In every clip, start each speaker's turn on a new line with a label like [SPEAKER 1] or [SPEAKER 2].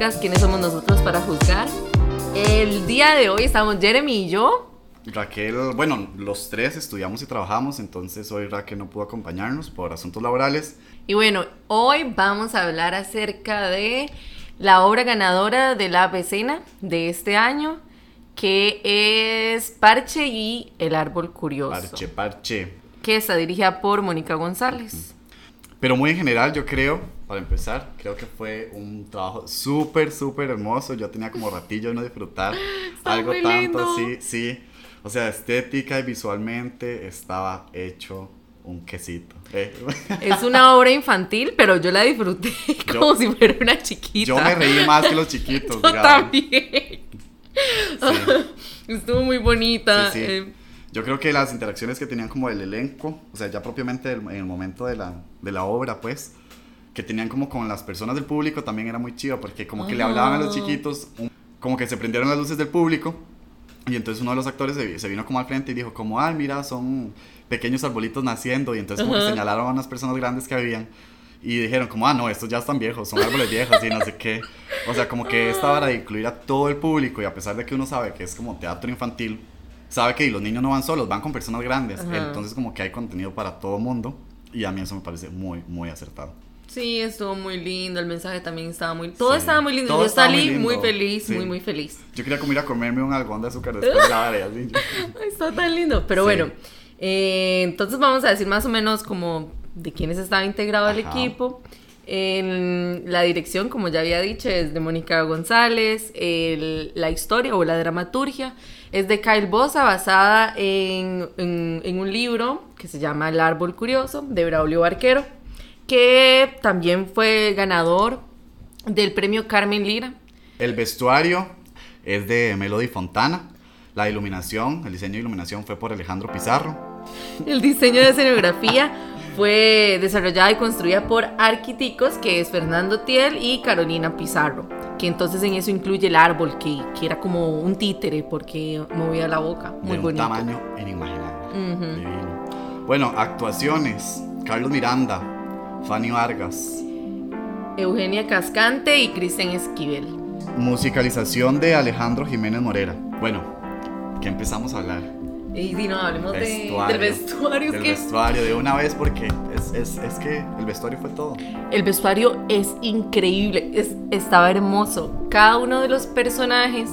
[SPEAKER 1] podcast ¿Quiénes somos nosotros para juzgar? El día de hoy estamos Jeremy y yo.
[SPEAKER 2] Raquel, bueno, los tres estudiamos y trabajamos, entonces hoy Raquel no pudo acompañarnos por asuntos laborales.
[SPEAKER 1] Y bueno, hoy vamos a hablar acerca de la obra ganadora de la vecina de este año, que es Parche y el árbol curioso.
[SPEAKER 2] Parche, parche.
[SPEAKER 1] Que está dirigida por Mónica González.
[SPEAKER 2] Pero muy en general, yo creo, para empezar, creo que fue un trabajo súper, súper hermoso. Yo tenía como ratillo de no disfrutar algo tanto así, sí. O sea, estética y visualmente estaba hecho un quesito. Eh.
[SPEAKER 1] Es una obra infantil, pero yo la disfruté como si fuera una chiquita.
[SPEAKER 2] Yo me reí más que los chiquitos.
[SPEAKER 1] Yo también. Estuvo muy bonita.
[SPEAKER 2] Sí, eh. Yo creo que las interacciones que tenían como el elenco, o sea, ya propiamente en el momento de la, de la obra, pues, que tenían como con las personas del público también era muy chido, porque como que le hablaban a los chiquitos, como que se prendieron las luces del público, y entonces uno de los actores se, vino como al frente y dijo como, ay, mira, son pequeños arbolitos naciendo, y entonces como que señalaron a unas personas grandes que habían, y dijeron como, ah, no, estos ya están viejos, son árboles viejos y no sé qué. O sea, como que esta vara de incluir a todo el público y a pesar de que uno sabe que es como teatro infantil, sabe que los niños no van solos, van con personas grandes. Entonces como que hay contenido para todo mundo y a mí eso me parece muy, muy acertado.
[SPEAKER 1] Sí, estuvo muy lindo, el mensaje también estaba muy... Todo estaba muy lindo, yo salí muy, feliz, muy, muy feliz.
[SPEAKER 2] Yo quería comer a comerme un algodón de azúcar después de la área, así.
[SPEAKER 1] Está tan lindo, pero bueno, eh, entonces vamos a decir más o menos como de quiénes estaba integrado el equipo. En la dirección, como ya había dicho, es de Mónica González. la historia o la dramaturgia es de Kyle Bosa, basada en, un libro que se llama El árbol curioso, de Braulio Barquero, que también fue ganador del premio Carmen Lira.
[SPEAKER 2] El vestuario es de Melody Fontana. La iluminación, el diseño de iluminación fue por Alejandro Pizarro.
[SPEAKER 1] El diseño de escenografía fue desarrollada y construida por Arquiticos, que es Fernando Tiel y Carolina Pizarro, que entonces en eso incluye el árbol, que, que era como un títere porque movía la boca. Muy
[SPEAKER 2] de
[SPEAKER 1] un
[SPEAKER 2] tamaño inimaginable. Bueno, actuaciones. Carlos Miranda, Fanny Vargas.
[SPEAKER 1] Eugenia Cascante y Cristian Esquivel.
[SPEAKER 2] Musicalización de Alejandro Jiménez Morera. Bueno, ¿qué empezamos a hablar?
[SPEAKER 1] Y si no, hablemos de, del vestuario.
[SPEAKER 2] Del vestuario, de una vez, porque es, es, es, que el vestuario fue todo.
[SPEAKER 1] El vestuario es increíble, es, estaba hermoso. Cada uno de los personajes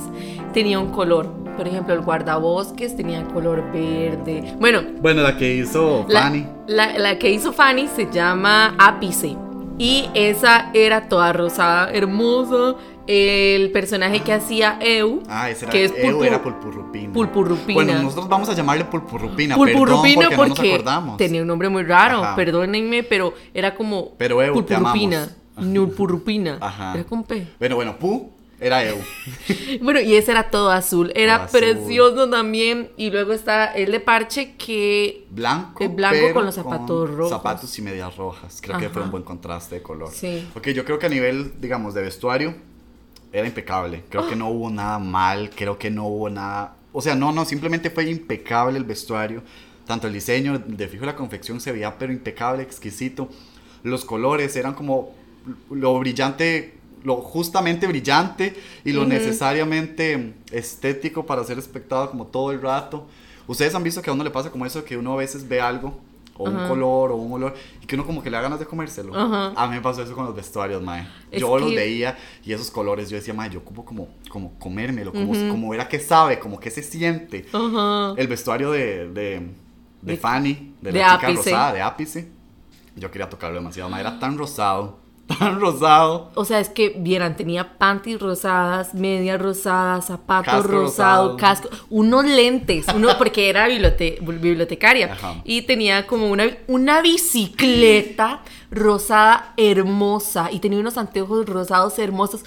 [SPEAKER 1] tenía un color. Por ejemplo, el guardabosques tenía color verde. Bueno,
[SPEAKER 2] bueno la que hizo Fanny.
[SPEAKER 1] La, la que hizo Fanny se llama Ápice. Y esa era toda rosada, hermosa el personaje que hacía Eu.
[SPEAKER 2] Ah, ese era, que es Eu era Pulpurrupina.
[SPEAKER 1] Pulpurrupina.
[SPEAKER 2] Bueno, nosotros vamos a llamarle Pulpurrupina. Pulpurrupina porque, no nos acordamos.
[SPEAKER 1] tenía un nombre muy raro, perdónenme, pero era como
[SPEAKER 2] pero Eu,
[SPEAKER 1] Pulpurrupina. Ajá. Era con P.
[SPEAKER 2] Bueno, bueno, Pu era Eu.
[SPEAKER 1] bueno, y ese era todo azul. Era precioso también. Y luego está el de parche que.
[SPEAKER 2] Blanco.
[SPEAKER 1] El blanco con los zapatos rojos.
[SPEAKER 2] Zapatos y medias rojas. Creo que fue un buen contraste de color. Sí. Ok, yo creo que a nivel, digamos, de vestuario era impecable. Creo que no hubo nada mal, creo que no hubo nada... O sea, no, no, simplemente fue impecable el vestuario. Tanto el diseño, de fijo la confección se veía pero impecable, exquisito. Los colores eran como lo brillante, lo justamente brillante y lo necesariamente estético para ser espectado como todo el rato. Ustedes han visto que a uno le pasa como eso, que uno a veces ve algo o un color o un olor y que uno como que le da ganas de comérselo. A mí me pasó eso con los vestuarios, mae. yo los veía y esos colores, yo decía, mae, yo ocupo como, como comérmelo, como, como era que sabe, como que se siente. El vestuario de, de, de, Fanny, de, la chica rosada, de Ápice. Yo quería tocarlo demasiado, mae, era tan rosado tan rosado.
[SPEAKER 1] O sea, es que vieran, tenía panties rosadas, medias rosadas, zapatos rosados, casco, unos lentes, uno porque era bibliotecaria y tenía como una, una bicicleta rosada hermosa y tenía unos anteojos rosados hermosos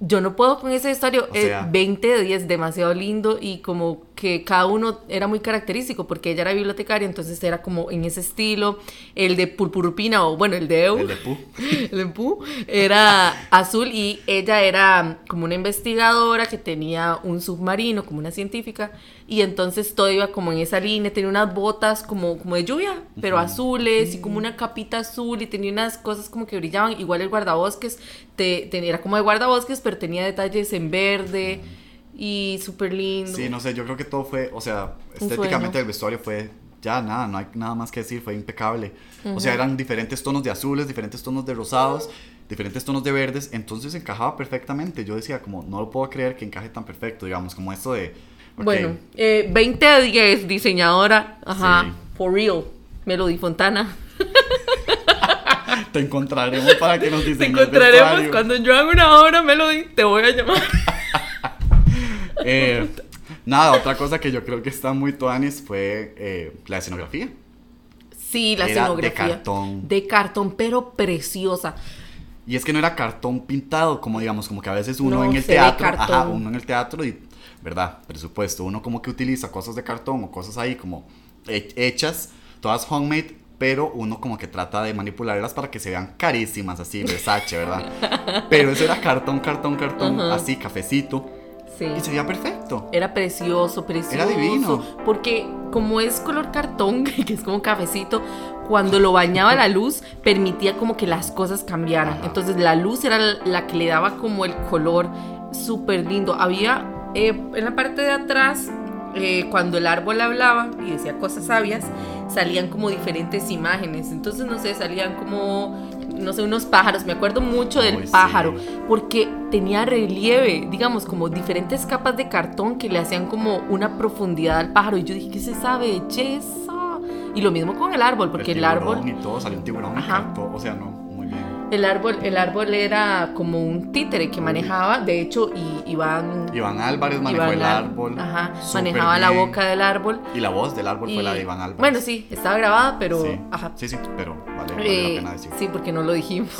[SPEAKER 1] yo no puedo con ese vestuario. es 20 de 10, demasiado lindo y como que cada uno era muy característico porque ella era bibliotecaria, entonces era como en ese estilo. El de Purpurupina, o bueno, el de Eu.
[SPEAKER 2] El de Pu.
[SPEAKER 1] el de Pu era azul y ella era como una investigadora que tenía un submarino, como una científica y entonces todo iba como en esa línea, tenía unas botas como, como de lluvia, pero azules y como una capita azul y tenía unas cosas como que brillaban, igual el guardabosques, te, era como de guardabosques, pero tenía detalles en verde y súper lindo.
[SPEAKER 2] Sí, no sé, yo creo que todo fue, o sea, estéticamente el vestuario fue ya nada, no hay nada más que decir, fue impecable. O sea, eran diferentes tonos de azules, diferentes tonos de rosados, diferentes tonos de verdes, entonces encajaba perfectamente. Yo decía, como, no lo puedo creer que encaje tan perfecto, digamos, como esto de
[SPEAKER 1] bueno, eh, 20 a 10, diseñadora. Ajá. For real. Melody Fontana.
[SPEAKER 2] te encontraremos para que nos diseñes
[SPEAKER 1] Te encontraremos cuando yo haga una obra, Melody, te voy a llamar.
[SPEAKER 2] eh, nada, otra cosa que yo creo que está muy tuanis fue eh, la escenografía.
[SPEAKER 1] Sí, la escenografía. De cartón. De cartón, pero preciosa.
[SPEAKER 2] Y es que no era cartón pintado, como digamos, como que a veces uno en el teatro, ajá, uno en el teatro y ¿verdad? Presupuesto. Uno como que utiliza cosas de cartón o cosas ahí como hechas, todas homemade, pero uno como que trata de manipularlas para que se vean carísimas, así, Versace, ¿verdad? Pero eso era cartón, cartón, cartón, así, cafecito. Sí. Y se veía perfecto.
[SPEAKER 1] Era precioso, precioso.
[SPEAKER 2] Era divino.
[SPEAKER 1] Porque como es color cartón, que es como cafecito, cuando lo bañaba la luz, permitía como que las cosas cambiaran. Entonces la luz era la que le daba como el color súper lindo. Había eh, en la parte de atrás, eh, cuando el árbol hablaba y decía cosas sabias, salían como diferentes imágenes. Entonces, no sé, salían como, no sé, unos pájaros. Me acuerdo mucho del pájaro, porque tenía relieve, digamos, como diferentes capas de cartón que le hacían como una profundidad al pájaro. Y yo dije, ¿qué es esa belleza? Y lo mismo con el árbol, porque el, árbol...
[SPEAKER 2] Y todo, salió un tiburón, Ajá. o sea, no.
[SPEAKER 1] El árbol, el árbol era como un títere que manejaba, de hecho, y Iván...
[SPEAKER 2] Iván Álvarez manejó el árbol.
[SPEAKER 1] Ajá, manejaba la boca del árbol.
[SPEAKER 2] Y la voz del árbol fue la de Iván Álvarez.
[SPEAKER 1] Bueno, sí, estaba grabada, pero...
[SPEAKER 2] Sí,
[SPEAKER 1] ajá.
[SPEAKER 2] sí, sí, pero vale, vale la eh, pena decir.
[SPEAKER 1] Sí, porque no lo dijimos,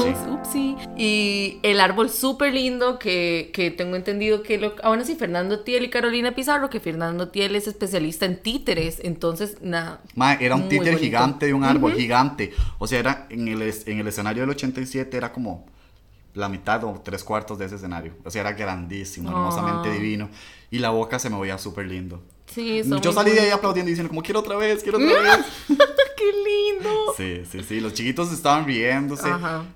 [SPEAKER 1] sí. Y el árbol súper lindo que, que, tengo entendido que... Lo, ah, bueno, sí, Fernando Tiel y Carolina Pizarro, que Fernando Tiel es especialista en títeres, entonces, nada...
[SPEAKER 2] era un títere gigante de un árbol, gigante. O sea, era en el, en el escenario del 87 era como la mitad o tres cuartos de ese escenario. O sea, era grandísimo, hermosamente ah. divino. Y la boca se me veía súper lindo.
[SPEAKER 1] Sí,
[SPEAKER 2] Yo salí de ahí aplaudiendo y diciendo como, quiero otra vez, quiero otra vez.
[SPEAKER 1] ¡Qué lindo!
[SPEAKER 2] Sí, sí, sí. Los chiquitos estaban riéndose.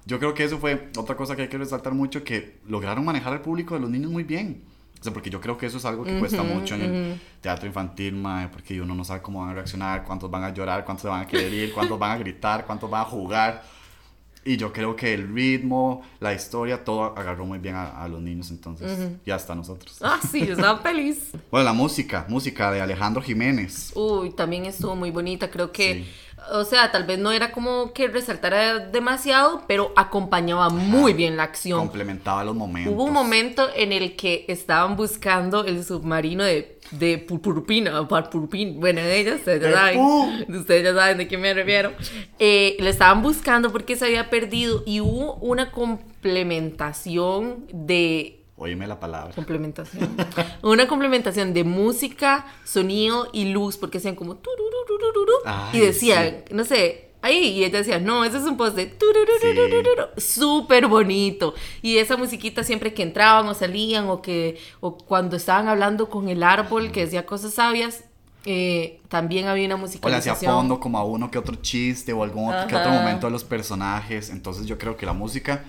[SPEAKER 2] Yo creo que eso fue otra cosa que hay que resaltar mucho, que lograron manejar al público de los niños muy bien. O sea, porque yo creo que eso es algo que cuesta mucho en el teatro infantil, mae, porque uno no sabe cómo van a reaccionar, cuántos van a llorar, cuántos van a querer ir, cuántos van a gritar, cuántos van a jugar. Y yo creo que el ritmo, la historia, todo agarró muy bien a, los niños, entonces ya está nosotros.
[SPEAKER 1] Ah, sí, estaba feliz.
[SPEAKER 2] bueno, la música, música de Alejandro Jiménez.
[SPEAKER 1] Uy, también estuvo muy bonita, creo que o sea, tal vez no era como que resaltara demasiado, pero acompañaba muy bien la acción.
[SPEAKER 2] Complementaba los momentos.
[SPEAKER 1] Hubo un momento en el que estaban buscando el submarino de, de Purpurpina, bueno, de ellos, ustedes ya saben, ustedes ya saben de qué me refiero. Eh, lo estaban buscando porque se había perdido y hubo una complementación de
[SPEAKER 2] Oíme la palabra.
[SPEAKER 1] Complementación. Una complementación de música, sonido y luz, porque hacían como y decía, no sé, ahí y ella decía, no, ese es un post de súper bonito. Y esa musiquita siempre que entraban o salían o que o cuando estaban hablando con el árbol que decía cosas sabias, eh, también había una música.
[SPEAKER 2] O le hacía fondo como a uno que otro chiste o algún otro, que otro momento de los personajes. Entonces yo creo que la música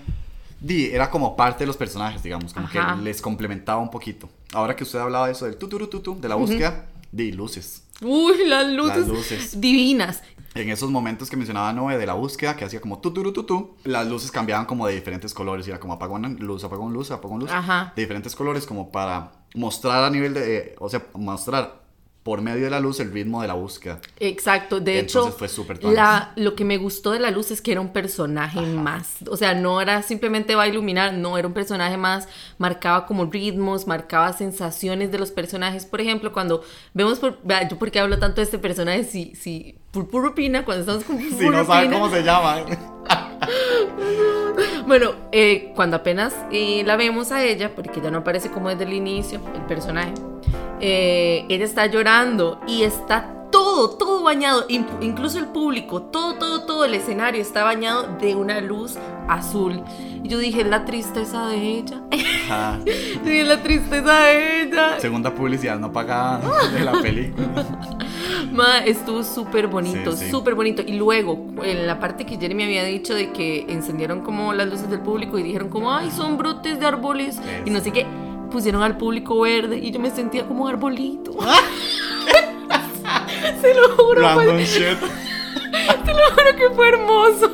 [SPEAKER 2] Di, era como parte de los personajes, digamos, como que les complementaba un poquito. Ahora que usted hablaba de eso del tuturututu, de la búsqueda, di, luces.
[SPEAKER 1] Uy, las luces, divinas.
[SPEAKER 2] En esos momentos que mencionaba Noé de la búsqueda, que hacía como tuturututu, las luces cambiaban como de diferentes colores, y era como apagón, luz, apagón, luz, apagón, luz, Ajá. de diferentes colores, como para mostrar a nivel de, o sea, mostrar por medio de la luz el ritmo de la búsqueda.
[SPEAKER 1] Exacto, de hecho, fue la, lo que me gustó de la luz es que era un personaje más, o sea, no era simplemente va a iluminar, no, era un personaje más, marcaba como ritmos, marcaba sensaciones de los personajes, por ejemplo, cuando vemos, por, yo por qué hablo tanto de este personaje, si, si Purpurupina, cuando estamos con
[SPEAKER 2] Si no saben cómo se llama.
[SPEAKER 1] bueno, eh, cuando apenas eh, la vemos a ella, porque ya no aparece como desde el inicio, el personaje, eh, ella está llorando y está todo todo, bañado, incluso el público, todo, todo, todo el escenario está bañado de una luz azul. Y yo dije, la tristeza de ella. Ajá. dije, la tristeza de ella.
[SPEAKER 2] Segunda publicidad no pagada de la película.
[SPEAKER 1] Ma, estuvo súper bonito, súper bonito. Y luego, en la parte que Jeremy había dicho de que encendieron como las luces del público y dijeron como, ay, son brotes de árboles. Y no sé qué, pusieron al público verde y yo me sentía como un arbolito. Se lo juro. Te lo juro que fue hermoso.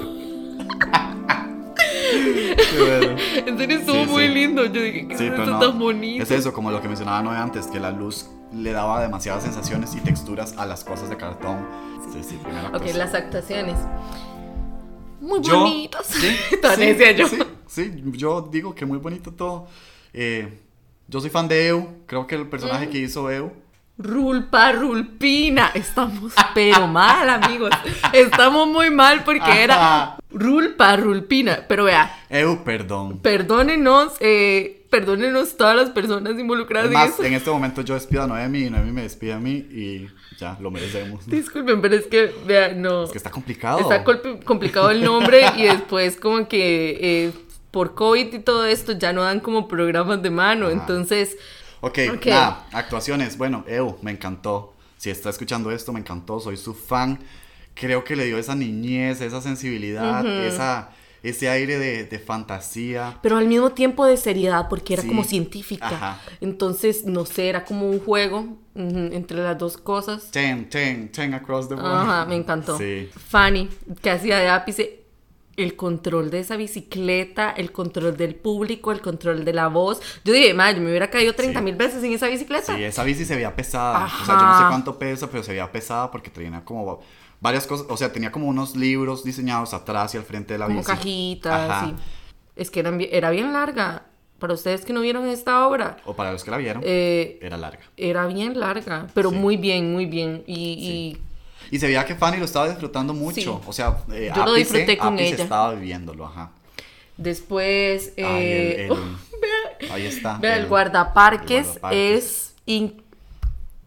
[SPEAKER 1] En serio estuvo muy lindo. Yo dije, que es tan bonito.
[SPEAKER 2] Es eso, como lo que mencionaba Noé antes, que la luz le daba demasiadas sensaciones y texturas a las cosas de cartón. Sí, sí,
[SPEAKER 1] Ok, las actuaciones. Muy bonitas. Sí, sí,
[SPEAKER 2] yo. Sí, yo digo que muy bonito todo. Eh, yo soy fan de Eu. Creo que el personaje mm. que hizo Eu
[SPEAKER 1] Rulpa, Rulpina. Estamos pero mal, amigos. Estamos muy mal porque era Rulpa, Rulpina. Pero vea.
[SPEAKER 2] Eu, perdón.
[SPEAKER 1] Perdónenos, eh, perdónenos todas las personas involucradas
[SPEAKER 2] en eso. En este momento yo despido a Noemi y Noemi me despide a mí y ya, lo merecemos.
[SPEAKER 1] Disculpen, pero es que, vea, no.
[SPEAKER 2] Es que está complicado.
[SPEAKER 1] Está complicado el nombre y después como que eh, por COVID y todo esto ya no dan como programas de mano. Entonces
[SPEAKER 2] Ok, nada, actuaciones. Bueno, Eu, me encantó. Si está escuchando esto, me encantó. Soy su fan. Creo que le dio esa niñez, esa sensibilidad, esa, ese aire de, fantasía.
[SPEAKER 1] Pero al mismo tiempo de seriedad, porque era como científica. Entonces, no sé, era como un juego entre las dos cosas.
[SPEAKER 2] Ten, ten, ten across the world.
[SPEAKER 1] Ajá, me encantó. Sí. Fanny, que hacía de ápice el control de esa bicicleta, el control del público, el control de la voz. Yo dije, madre, yo me hubiera caído 30 mil veces en esa bicicleta.
[SPEAKER 2] Sí, esa bici se veía pesada. O sea, yo no sé cuánto pesa, pero se veía pesada porque tenía como varias cosas. O sea, tenía como unos libros diseñados atrás y al frente de la
[SPEAKER 1] bici. Como cajitas, sí. Es que era bien larga. Para ustedes que no vieron esta obra.
[SPEAKER 2] O para los que la vieron. Eh, era larga.
[SPEAKER 1] Era bien larga, pero muy bien, muy bien. y
[SPEAKER 2] y se veía que Fanny lo estaba disfrutando mucho. O sea,
[SPEAKER 1] eh, yo lo disfruté con ella.
[SPEAKER 2] estaba viviéndolo, ajá.
[SPEAKER 1] Después, eh,
[SPEAKER 2] ahí está.
[SPEAKER 1] Vea, el, guardaparques, es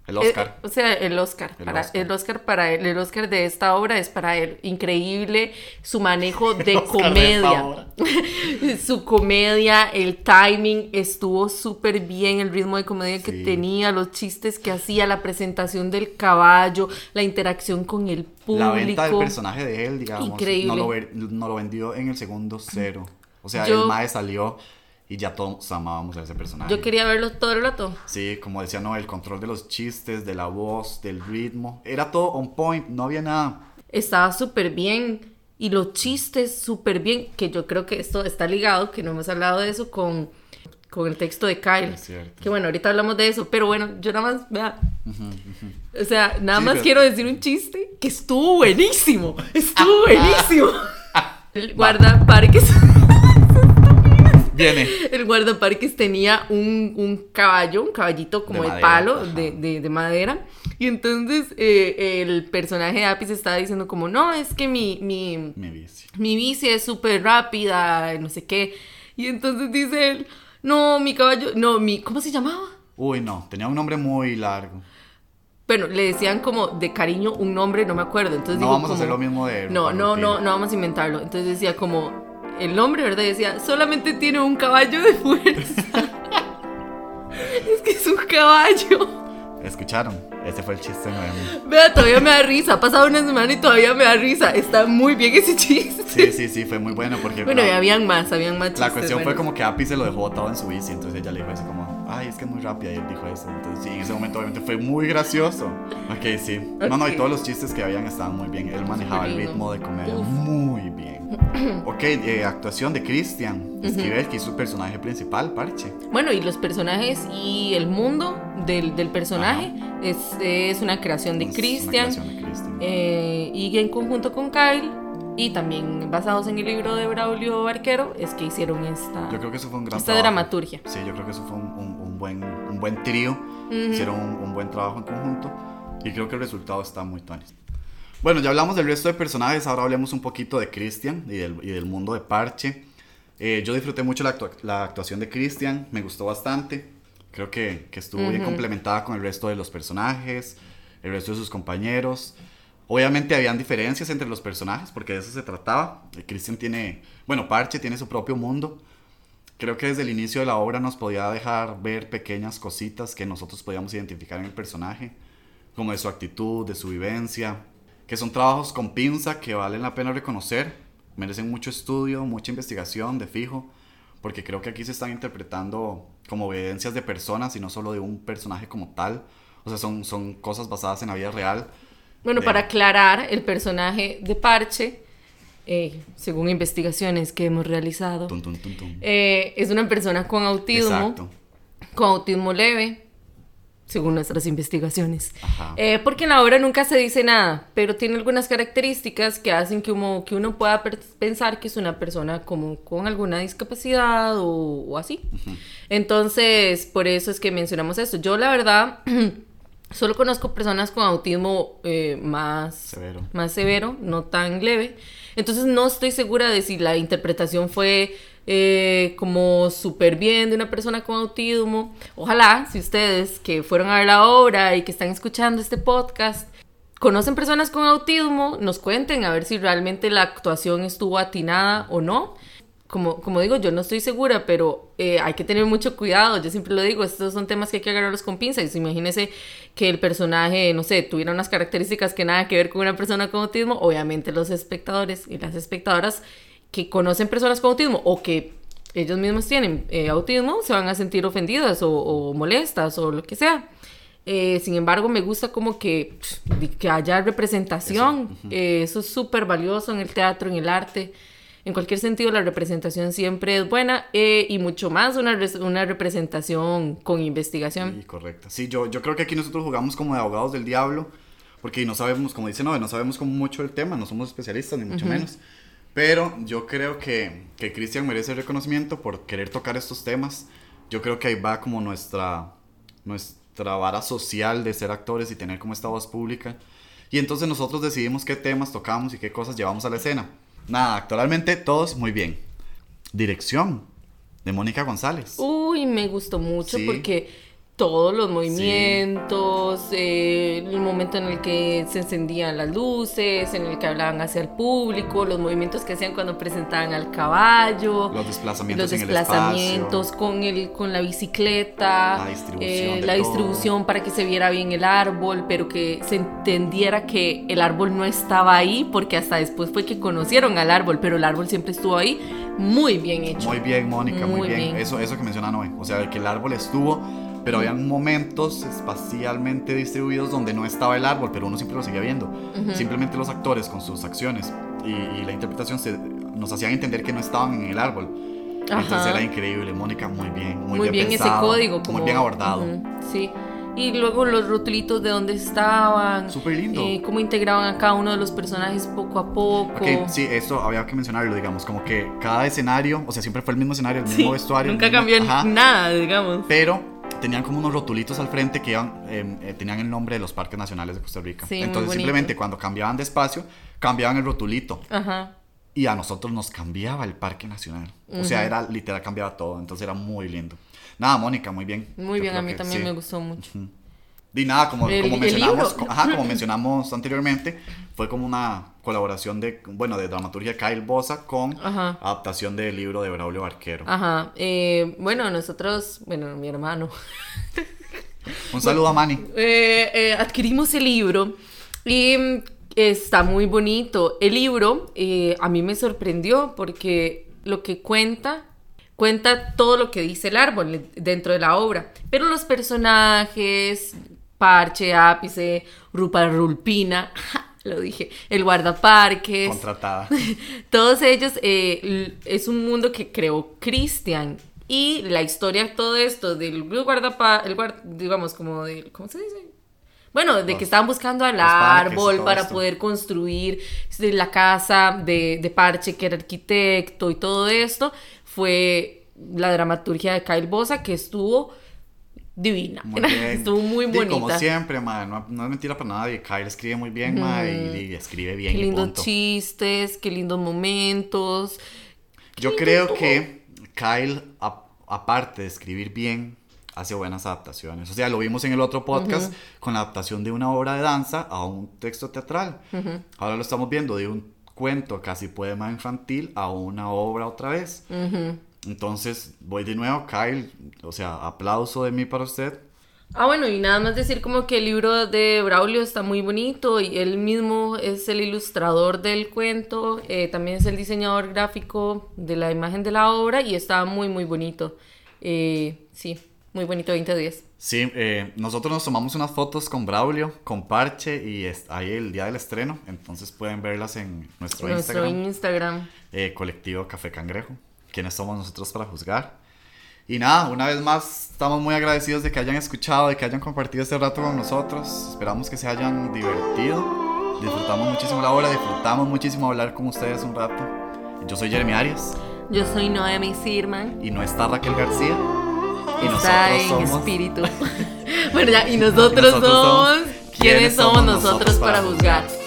[SPEAKER 2] el Oscar.
[SPEAKER 1] Eh, o sea, el Oscar. El, para, Oscar. el Oscar para él. El Oscar de esta obra es para él. Increíble su manejo de comedia. su comedia, el timing estuvo súper bien. El ritmo de comedia que tenía, los chistes que hacía, la presentación del caballo, la interacción con el público. La venta
[SPEAKER 2] del personaje de él, digamos. Increíble. No lo, vendió en el segundo cero. O sea, el Mae salió y ya todos amábamos a ese personaje.
[SPEAKER 1] Yo quería verlo todo el rato.
[SPEAKER 2] Sí, como decía, no, el control de los chistes, de la voz, del ritmo, era todo on point, no había nada.
[SPEAKER 1] Estaba súper bien y los chistes súper bien, que yo creo que esto está ligado, que no hemos hablado de eso con, con el texto de Kyle. Es. Que bueno, ahorita hablamos de eso, pero bueno, yo nada más, vea. O sea, nada más quiero decir un chiste que estuvo buenísimo, estuvo buenísimo. Guarda parques. El guardaparques tenía un, caballo, un caballito como de, palo, de, madera. Y entonces eh, el personaje de Apis estaba diciendo como, no, es que mi, mi, mi bici, es súper rápida, no sé qué. Y entonces dice él, no, mi caballo, no, mi, ¿cómo se llamaba?
[SPEAKER 2] Uy, no, tenía un nombre muy largo.
[SPEAKER 1] Bueno, le decían como de cariño un nombre, no me acuerdo. Entonces
[SPEAKER 2] no vamos a hacer lo mismo de
[SPEAKER 1] No, no, no, no vamos a inventarlo. Entonces decía como el nombre, ¿verdad? decía, solamente tiene un caballo de fuerza. es que es un caballo.
[SPEAKER 2] ¿Escucharon? Ese fue el chiste nuevo.
[SPEAKER 1] Vea, todavía me da risa. Ha pasado una semana y todavía me da risa. Está muy bien ese chiste.
[SPEAKER 2] Sí, sí, sí, fue muy bueno porque...
[SPEAKER 1] Bueno, y habían más, habían más chistes.
[SPEAKER 2] La cuestión fue como que Api se lo dejó botado en su bici, entonces ella le dijo así como, ay, es que es muy rápida, y él dijo eso. Entonces, sí, en ese momento obviamente fue muy gracioso. Ok, sí. No, no, y todos los chistes que habían estaban muy bien. Él manejaba el ritmo de comedia muy bien. ok, eh, actuación de Christian Esquivel, que es su personaje principal, Parche.
[SPEAKER 1] Bueno, y los personajes y el mundo del, del personaje es, es, una creación de Christian. Eh, y en conjunto con Kyle y también basados en el libro de Braulio Barquero es que hicieron esta
[SPEAKER 2] yo creo que eso fue un gran
[SPEAKER 1] esta dramaturgia.
[SPEAKER 2] Sí yo creo que eso fue un, un, buen un buen trío. Hicieron un, buen trabajo en conjunto y creo que el resultado está muy tónico bueno, ya hablamos del resto de personajes, ahora hablemos un poquito de Christian y del, y del mundo de Parche. Eh, yo disfruté mucho la, la actuación de Christian, me gustó bastante. Creo que, que estuvo bien complementada con el resto de los personajes. el resto de sus compañeros. Obviamente habían diferencias entre los personajes, porque de eso se trataba. Christian tiene, bueno, Parche tiene su propio mundo. Creo que desde el inicio de la obra nos podía dejar ver pequeñas cositas que nosotros podíamos identificar en el personaje, como de su actitud, de su vivencia, que son trabajos con pinza que valen la pena reconocer, merecen mucho estudio, mucha investigación de fijo, porque creo que aquí se están interpretando como evidencias de personas y no solo de un personaje como tal. O sea, son, son cosas basadas en la vida real.
[SPEAKER 1] Bueno, para aclarar, el personaje de Parche, eh, según investigaciones que hemos realizado, eh, es una persona con autismo, con autismo leve, según nuestras investigaciones. Eh, porque en la obra nunca se dice nada, pero tiene algunas características que hacen que uno, que uno pueda pensar que es una persona como con alguna discapacidad o, así. Entonces, por eso es que mencionamos esto. Yo la verdad... Solo conozco personas con autismo eh, más, severo. más severo, no tan leve. Entonces no estoy segura de si la interpretación fue eh, como súper bien de una persona con autismo. Ojalá, si ustedes que fueron a ver la obra y que están escuchando este podcast, conocen personas con autismo, nos cuenten a ver si realmente la actuación estuvo atinada o no. Como, como digo, yo no estoy segura, pero eh, hay que tener mucho cuidado. Yo siempre lo digo, estos son temas que hay que agarrarlos con pinzas. Imagínese que el personaje, no sé, tuviera unas características que nada que ver con una persona con autismo. Obviamente los espectadores y las espectadoras que conocen personas con autismo o que ellos mismos tienen eh, autismo se van a sentir ofendidas o, molestas o lo que sea. Eh, sin embargo, me gusta como que, que haya representación. Eh, eso, es súper valioso en el teatro, en el arte. En cualquier sentido, la representación siempre es buena y mucho más una, una representación con investigación.
[SPEAKER 2] Sí, correcto. Sí, yo, yo creo que aquí nosotros jugamos como de abogados del diablo, porque no sabemos, como dice no, no sabemos como mucho el tema, no somos especialistas, ni mucho menos. Pero yo creo que, que Cristian merece reconocimiento por querer tocar estos temas. Yo creo que ahí va como nuestra, nuestra vara social de ser actores y tener como esta voz pública. Y entonces nosotros decidimos qué temas tocamos y qué cosas llevamos a la escena. Nada, actualmente todos muy bien. Dirección de Mónica González.
[SPEAKER 1] Uy, me gustó mucho porque todos los movimientos, eh, el momento en el que se encendían las luces, en el que hablaban hacia el público, los movimientos que hacían cuando presentaban al caballo,
[SPEAKER 2] los desplazamientos,
[SPEAKER 1] los desplazamientos con el con la bicicleta, la distribución, eh, la distribución para que se viera bien el árbol, pero que se entendiera que el árbol no estaba ahí, porque hasta después fue que conocieron al árbol, pero el árbol siempre estuvo ahí, muy bien hecho.
[SPEAKER 2] Muy bien, Mónica, muy, bien. Eso, eso que menciona Noé, o sea, que el árbol estuvo pero habían momentos espacialmente distribuidos donde no estaba el árbol, pero uno siempre lo seguía viendo. Simplemente los actores con sus acciones y, la interpretación nos hacían entender que no estaban en el árbol. Entonces era increíble, Mónica, muy bien, muy, bien, ese código, muy bien abordado.
[SPEAKER 1] Sí. Y luego los rotulitos de dónde estaban.
[SPEAKER 2] Súper lindo.
[SPEAKER 1] Eh, cómo integraban a cada uno de los personajes poco a poco.
[SPEAKER 2] Okay, sí, esto había que mencionarlo, digamos, como que cada escenario, o sea, siempre fue el mismo escenario, el mismo vestuario.
[SPEAKER 1] Nunca cambió nada, digamos.
[SPEAKER 2] Pero tenían como unos rotulitos al frente que iban, em, eh, tenían el nombre de los parques nacionales de Costa Rica. Entonces simplemente cuando cambiaban de espacio, cambiaban el rotulito. Ajá. Y a nosotros nos cambiaba el parque nacional. O sea, era literal, cambiaba todo. Entonces era muy lindo. Nada, Mónica, muy bien.
[SPEAKER 1] Muy bien, a mí también me gustó mucho.
[SPEAKER 2] Y nada, como, como mencionamos, ajá, como mencionamos anteriormente, fue como una colaboración de, bueno, de dramaturgia Kyle Bosa con adaptación del libro de Braulio Barquero.
[SPEAKER 1] Ajá. Eh, bueno, nosotros, bueno, mi hermano.
[SPEAKER 2] Un saludo a Manny.
[SPEAKER 1] Eh, eh, adquirimos el libro y mm, está muy bonito. El libro a mí me sorprendió porque lo que cuenta cuenta todo lo que dice el árbol dentro de la obra, pero los personajes, Parche, Ápice, Rupa Rulpina, lo dije, el guardaparques.
[SPEAKER 2] Contratada.
[SPEAKER 1] Todos ellos, eh, es un mundo que creó Christian. Y la historia, todo esto del guardaparques, digamos, como de, ¿cómo se dice? Bueno, de que estaban buscando al árbol para poder construir la casa de, de, Parche, que era arquitecto y todo esto, fue la dramaturgia de Kyle Bosa, que estuvo divina. Estuvo muy bonita.
[SPEAKER 2] como siempre, madre, no, es mentira para nadie. Kyle escribe muy bien, madre, y, escribe bien.
[SPEAKER 1] Qué lindos chistes, qué lindos momentos.
[SPEAKER 2] Yo creo que Kyle, aparte de escribir bien, hace buenas adaptaciones. O sea, lo vimos en el otro podcast con la adaptación de una obra de danza a un texto teatral. Ahora lo estamos viendo de un cuento, casi poema infantil, a una obra otra vez. Entonces, voy de nuevo, Kyle, o sea, aplauso de mí para usted.
[SPEAKER 1] Ah, bueno, y nada más decir como que el libro de Braulio está muy bonito y él mismo es el ilustrador del cuento, eh, también es el diseñador gráfico de la imagen de la obra y está muy, muy bonito. Eh, sí, muy bonito 2010.
[SPEAKER 2] Sí, eh, nosotros nos tomamos unas fotos con Braulio, con Parche y ahí el día del estreno, entonces pueden verlas en nuestro,
[SPEAKER 1] nuestro Instagram.
[SPEAKER 2] colectivo Café Cangrejo. ¿Quiénes somos nosotros para juzgar? Y nada, una vez más estamos muy agradecidos de que hayan escuchado, de que hayan compartido este rato con nosotros. Esperamos que se hayan divertido. Disfrutamos muchísimo la hora, disfrutamos muchísimo hablar con ustedes un rato. Yo soy Jeremy Arias.
[SPEAKER 1] Yo soy Noemi Sirman.
[SPEAKER 2] Y no está Raquel García.
[SPEAKER 1] Y está en somos... espíritu. bueno, ya, y nosotros, somos... ¿Quiénes somos nosotros para juzgar?